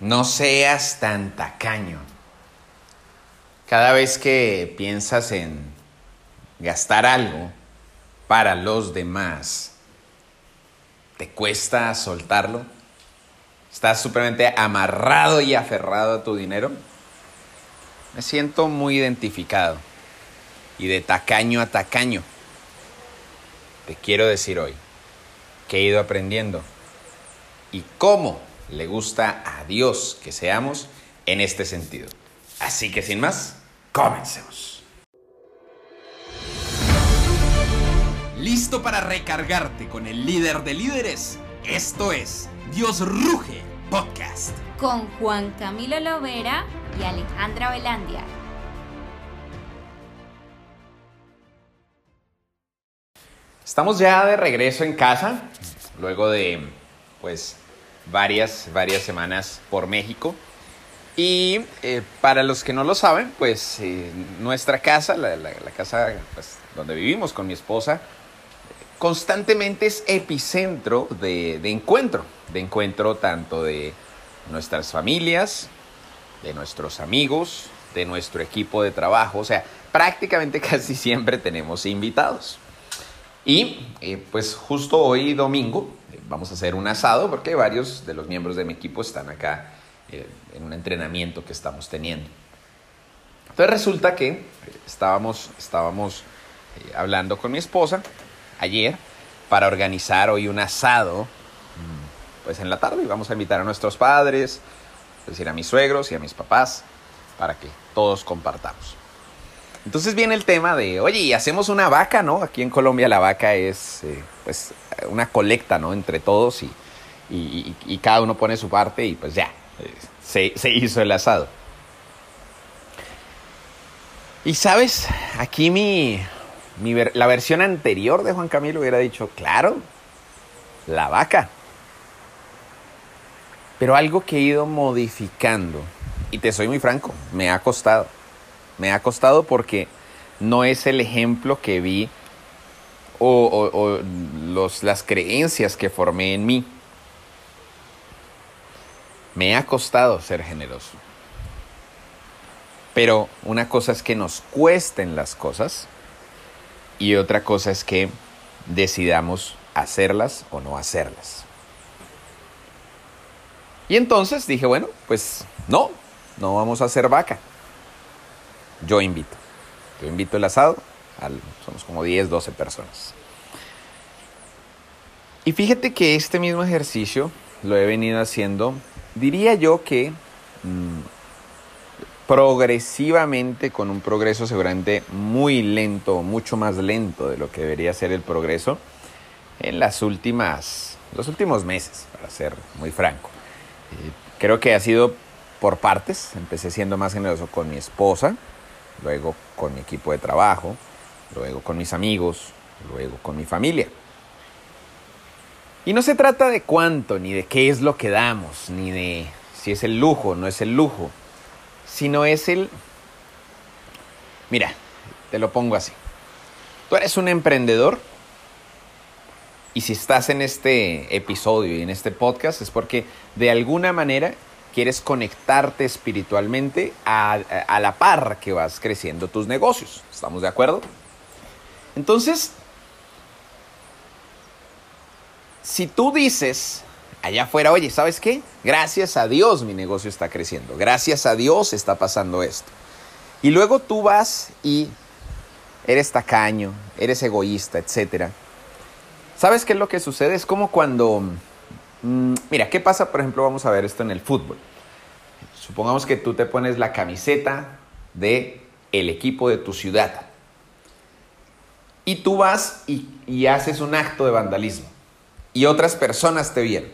No seas tan tacaño. Cada vez que piensas en gastar algo para los demás, ¿te cuesta soltarlo? ¿Estás supremamente amarrado y aferrado a tu dinero? Me siento muy identificado y de tacaño a tacaño. Te quiero decir hoy que he ido aprendiendo y cómo le gusta a Dios que seamos en este sentido. Así que sin más, comencemos. ¿Listo para recargarte con el líder de líderes? Esto es Dios Ruge Podcast. Con Juan Camilo Lovera y Alejandra Velandia. Estamos ya de regreso en casa, luego de pues varias, varias semanas por México. Y eh, para los que no lo saben, pues eh, nuestra casa, la, casa pues, donde vivimos con mi esposa, constantemente es epicentro de, de, encuentro, de encuentro tanto de nuestras familias, de nuestros amigos, de nuestro equipo de trabajo, o sea, prácticamente casi siempre tenemos invitados. Y eh, pues justo hoy domingo vamos a hacer un asado porque varios de los miembros de mi equipo están acá eh, en un entrenamiento que estamos teniendo. Entonces resulta que estábamos, estábamos eh, hablando con mi esposa ayer para organizar hoy un asado, mm, pues en la tarde y vamos a invitar a nuestros padres, es decir, a mis suegros y a mis papás, para que todos compartamos. Entonces viene el tema de, oye, y hacemos una vaca, ¿no? Aquí en Colombia la vaca es, eh, pues, una colecta, ¿no? Entre todos y, cada uno pone su parte y pues ya, se, se hizo el asado. Y sabes, aquí mi, la versión anterior de Juan Camilo hubiera dicho, claro, la vaca. Pero algo que he ido modificando, y te soy muy franco, me ha costado. Me ha costado porque no es el ejemplo que vi o, las creencias que formé en mí. Me ha costado ser generoso. Pero una cosa es que nos cuesten las cosas y otra cosa es que decidamos hacerlas o no hacerlas. Y entonces dije, bueno, pues no, no vamos a hacer vaca yo invito. Yo invito el asado, somos como 10, 12 personas. Y fíjate que este mismo ejercicio lo he venido haciendo, diría yo que mm, progresivamente, con un progreso seguramente muy lento, mucho más lento de lo que debería ser el progreso, en las últimas, los últimos meses, para ser muy franco. Eh, creo que ha sido por partes, empecé siendo más generoso con mi esposa, luego con mi equipo de trabajo, luego con mis amigos, luego con mi familia. Y no se trata de cuánto, ni de qué es lo que damos, ni de si es el lujo no es el lujo, sino es el... Mira, te lo pongo así. Tú eres un emprendedor y si estás en este episodio y en este podcast es porque de alguna manera quieres conectarte espiritualmente a, la par que vas creciendo tus negocios. ¿Estamos de acuerdo? Entonces, si tú dices allá afuera, oye, ¿sabes qué? Gracias a Dios mi negocio está creciendo, gracias a Dios está pasando esto. Y luego tú vas y eres tacaño, eres egoísta, etc. ¿Sabes qué es lo que sucede? Es como cuando mira, ¿qué pasa? Por ejemplo, vamos a ver esto en el fútbol. Supongamos que tú te pones la camiseta de el equipo de tu ciudad. Y tú vas y, haces un acto de vandalismo. Y otras personas te vieron.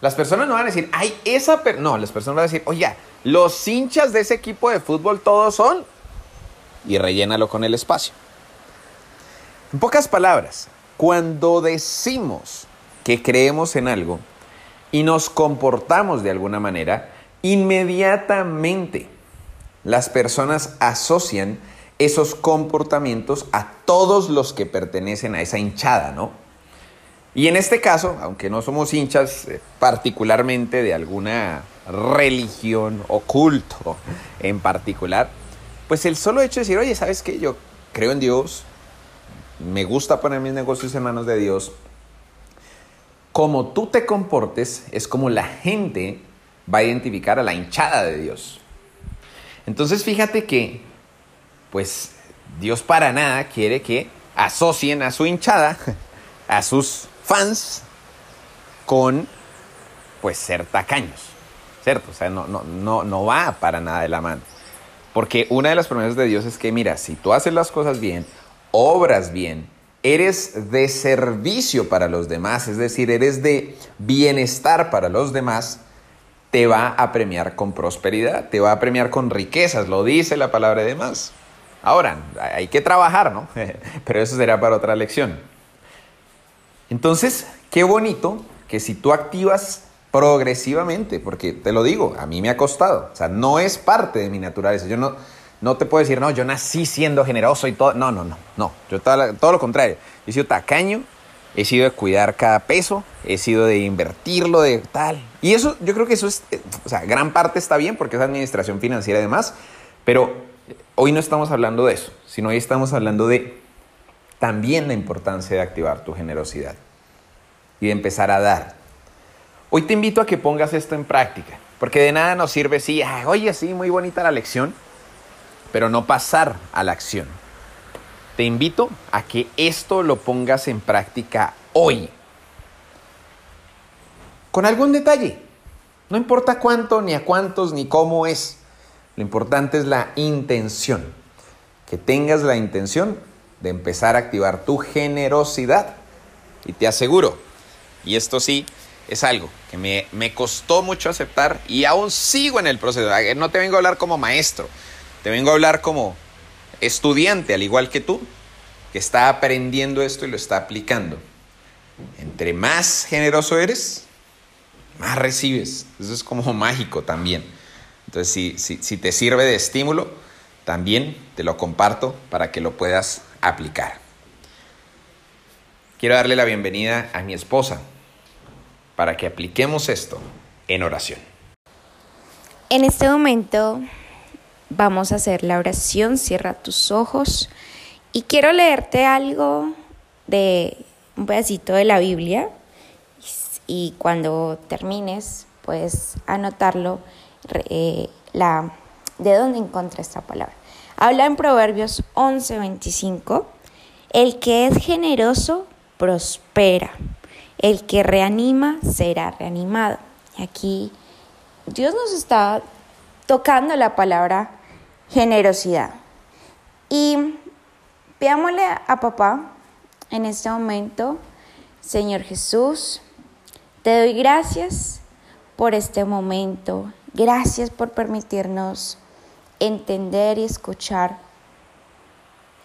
Las personas no van a decir, ay, esa... no, las personas van a decir, oye, los hinchas de ese equipo de fútbol todos son... Y rellénalo con el espacio. En pocas palabras, cuando decimos que creemos en algo y nos comportamos de alguna manera, inmediatamente las personas asocian esos comportamientos a todos los que pertenecen a esa hinchada, ¿no? Y en este caso, aunque no somos hinchas eh, particularmente de alguna religión o culto en particular, pues el solo hecho de decir, oye, ¿sabes qué? Yo creo en Dios, me gusta poner mis negocios en manos de Dios. Como tú te comportes es como la gente va a identificar a la hinchada de Dios. Entonces fíjate que, pues Dios para nada quiere que asocien a su hinchada, a sus fans, con pues ser tacaños, ¿cierto? O sea, no, no, no, no va para nada de la mano. Porque una de las promesas de Dios es que, mira, si tú haces las cosas bien, obras bien, eres de servicio para los demás, es decir, eres de bienestar para los demás, te va a premiar con prosperidad, te va a premiar con riquezas, lo dice la palabra de más. Ahora, hay que trabajar, ¿no? Pero eso será para otra lección. Entonces, qué bonito que si tú activas progresivamente, porque te lo digo, a mí me ha costado, o sea, no es parte de mi naturaleza. Yo no, no te puedo decir, no, yo nací siendo generoso y todo. No, no, no, no. Yo todo, todo lo contrario. He sido tacaño, he sido de cuidar cada peso, he sido de invertirlo, de tal. Y eso, yo creo que eso es, eh, o sea, gran parte está bien porque es administración financiera además, pero hoy no estamos hablando de eso, sino hoy estamos hablando de también la importancia de activar tu generosidad y de empezar a dar. Hoy te invito a que pongas esto en práctica, porque de nada nos sirve si, oye, sí, muy bonita la lección, pero no pasar a la acción. Te invito a que esto lo pongas en práctica hoy. Con algún detalle. No importa cuánto, ni a cuántos, ni cómo es. Lo importante es la intención. Que tengas la intención de empezar a activar tu generosidad. Y te aseguro, y esto sí es algo que me, me, costó mucho aceptar y aún sigo en el proceso. No te vengo a hablar como maestro, te vengo a hablar como estudiante, al igual que tú, que está aprendiendo esto y lo está aplicando. Entre más generoso eres, más recibes. Eso es como mágico también. Entonces, si, si, si te sirve de estímulo, también te lo comparto para que lo puedas aplicar. Quiero darle la bienvenida a mi esposa para que apliquemos esto en oración. En este momento Vamos a hacer la oración, cierra tus ojos y quiero leerte algo de un pedacito de la Biblia y cuando termines puedes anotarlo eh, la, de dónde encontré esta palabra. Habla en Proverbios 11:25, el que es generoso prospera, el que reanima será reanimado. Aquí Dios nos está tocando la palabra generosidad. Y pidámosle a papá en este momento, Señor Jesús, te doy gracias por este momento. Gracias por permitirnos entender y escuchar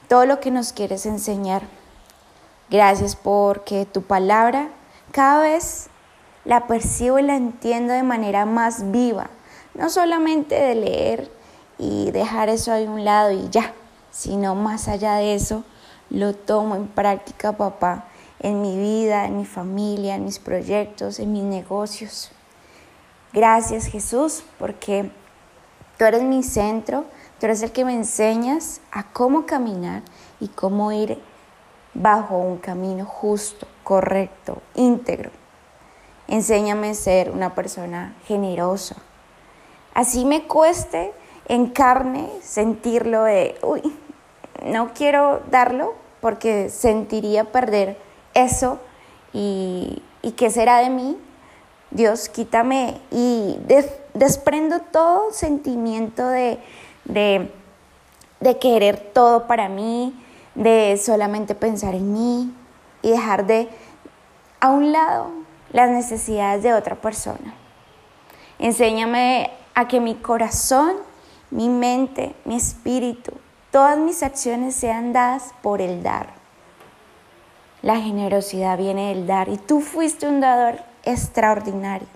todo lo que nos quieres enseñar. Gracias porque tu palabra cada vez la percibo y la entiendo de manera más viva, no solamente de leer y dejar eso ahí a un lado y ya, sino más allá de eso, lo tomo en práctica, papá, en mi vida, en mi familia, en mis proyectos, en mis negocios. Gracias Jesús, porque tú eres mi centro, tú eres el que me enseñas a cómo caminar y cómo ir bajo un camino justo, correcto, íntegro. Enséñame a ser una persona generosa. Así me cueste en carne sentirlo de, uy, no quiero darlo porque sentiría perder eso y, y qué será de mí. Dios, quítame y desprendo todo sentimiento de, de, de querer todo para mí, de solamente pensar en mí y dejar de a un lado las necesidades de otra persona. Enséñame a que mi corazón mi mente, mi espíritu, todas mis acciones sean dadas por el dar. La generosidad viene del dar y tú fuiste un dador extraordinario.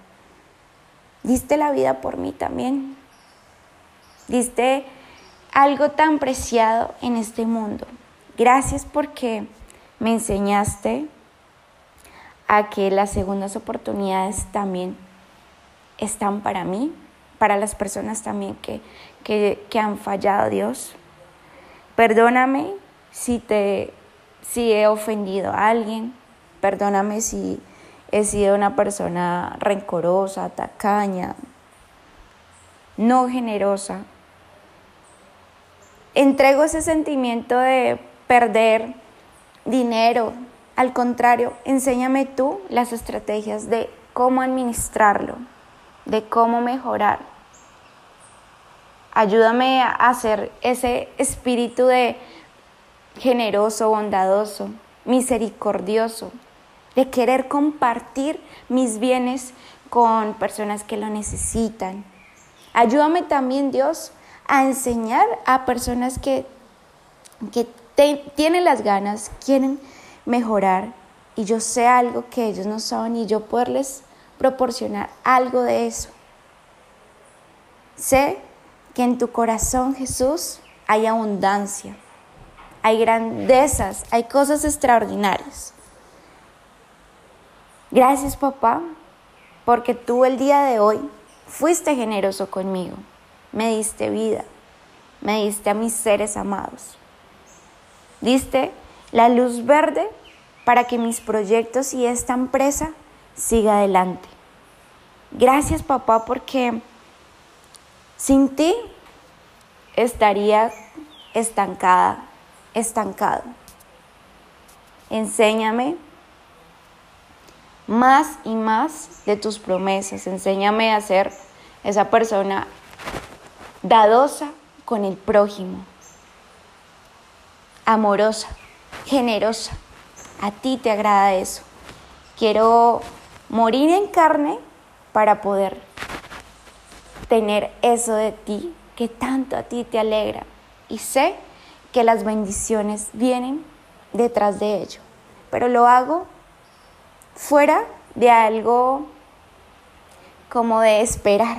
Diste la vida por mí también. Diste algo tan preciado en este mundo. Gracias porque me enseñaste a que las segundas oportunidades también están para mí, para las personas también que, que, que han fallado, Dios. Perdóname si, te, si he ofendido a alguien, perdóname si he sido una persona rencorosa, tacaña, no generosa. Entrego ese sentimiento de perder dinero. Al contrario, enséñame tú las estrategias de cómo administrarlo, de cómo mejorar. Ayúdame a hacer ese espíritu de generoso, bondadoso, misericordioso, de querer compartir mis bienes con personas que lo necesitan. Ayúdame también, Dios, a enseñar a personas que, que tienen las ganas, quieren mejorar y yo sé algo que ellos no saben y yo poderles proporcionar algo de eso. Sé que en tu corazón, Jesús, hay abundancia, hay grandezas, hay cosas extraordinarias. Gracias, papá, porque tú el día de hoy fuiste generoso conmigo, me diste vida, me diste a mis seres amados. Diste la luz verde para que mis proyectos y esta empresa siga adelante. Gracias papá porque sin ti estaría estancada, estancado. Enséñame más y más de tus promesas. Enséñame a ser esa persona dadosa con el prójimo amorosa, generosa. A ti te agrada eso. Quiero morir en carne para poder tener eso de ti que tanto a ti te alegra. Y sé que las bendiciones vienen detrás de ello. Pero lo hago fuera de algo como de esperar,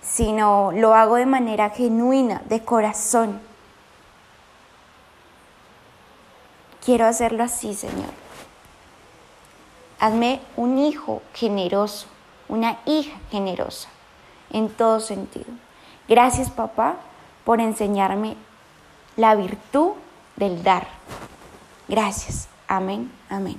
sino lo hago de manera genuina, de corazón Quiero hacerlo así, Señor. Hazme un hijo generoso, una hija generosa, en todo sentido. Gracias, papá, por enseñarme la virtud del dar. Gracias. Amén, amén.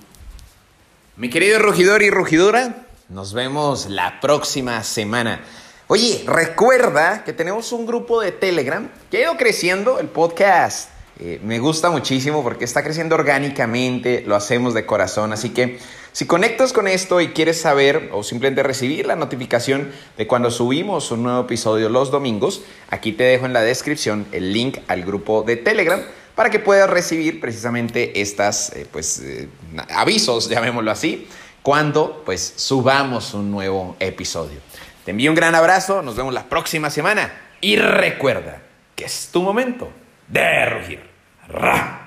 Mi querido rugidor y rugidora, nos vemos la próxima semana. Oye, recuerda que tenemos un grupo de Telegram que ha ido creciendo, el podcast eh, me gusta muchísimo porque está creciendo orgánicamente, lo hacemos de corazón, así que si conectas con esto y quieres saber o simplemente recibir la notificación de cuando subimos un nuevo episodio los domingos, aquí te dejo en la descripción el link al grupo de Telegram para que puedas recibir precisamente estas eh, pues, eh, avisos, llamémoslo así, cuando pues subamos un nuevo episodio. Te envío un gran abrazo, nos vemos la próxima semana y recuerda que es tu momento de rugir. Ra.